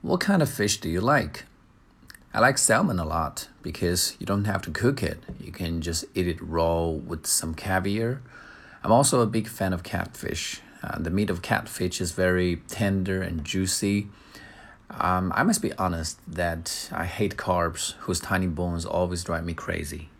What kind of fish do you like? I like salmon a lot because you don't have to cook it. You can just eat it raw with some caviar. I'm also a big fan of catfish. Uh, the meat of catfish is very tender and juicy. Um, I must be honest that I hate carps whose tiny bones always drive me crazy.